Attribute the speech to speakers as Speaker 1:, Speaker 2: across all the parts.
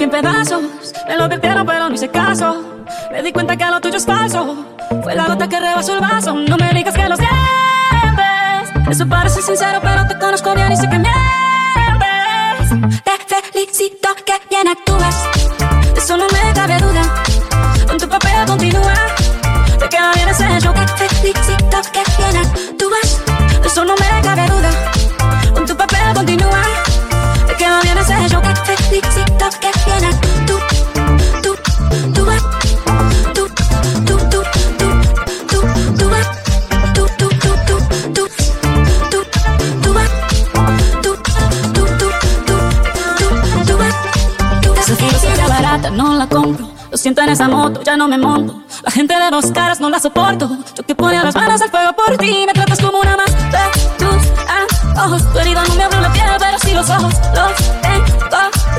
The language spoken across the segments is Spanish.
Speaker 1: en pedazos. Me lo advirtieron, pero no hice caso. Me di cuenta que lo tuyo es falso. Fue la gota que rebasó el vaso. No me digas que lo sientes. Eso parece sincero, pero te conozco bien y sé que mientes. No la compro. Lo siento en esa moto, ya no me monto. La gente de dos caras no la soporto. Yo que ponía las manos al fuego por ti. Me tratas como una más de tus antojos. Tu herida no me abrió la piel, pero sí los ojos. Los tengo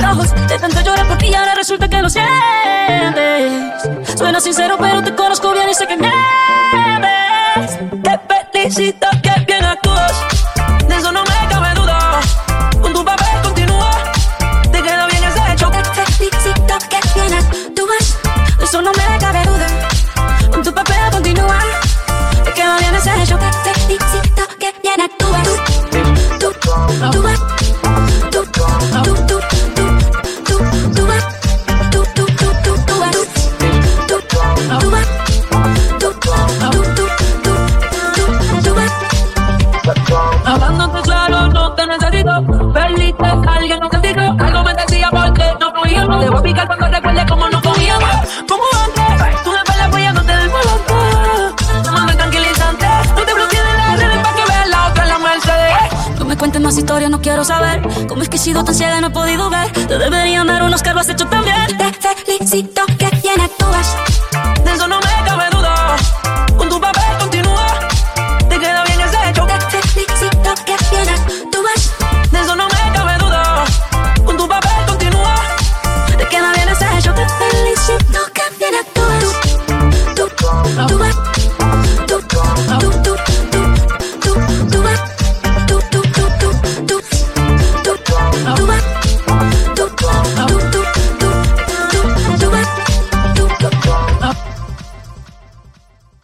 Speaker 1: rojos. De tanto llorar por ti, ahora resulta que lo sientes. Suena sincero, pero te conozco bien y sé que mientes. Te felicito que bien actúas. De eso no me
Speaker 2: Hablándote claro, no te necesito. Perdiste a alguien, no sentido. Algo me decía porque no cogíamos. Te voy a picar cuando recuerde cómo no cogíamos. Como antes, tú me pelas apoyándote del volante. Tomando el tranquilizante. No te bloquees de las redes para que veas la otra, la Mercedes.
Speaker 1: No me cuentes más historias, no quiero saber Cómo es que he sido tan ciega y no he podido ver Te deberían dar unos que lo has hecho también
Speaker 3: Te felicito que bien actúas.
Speaker 2: De eso no me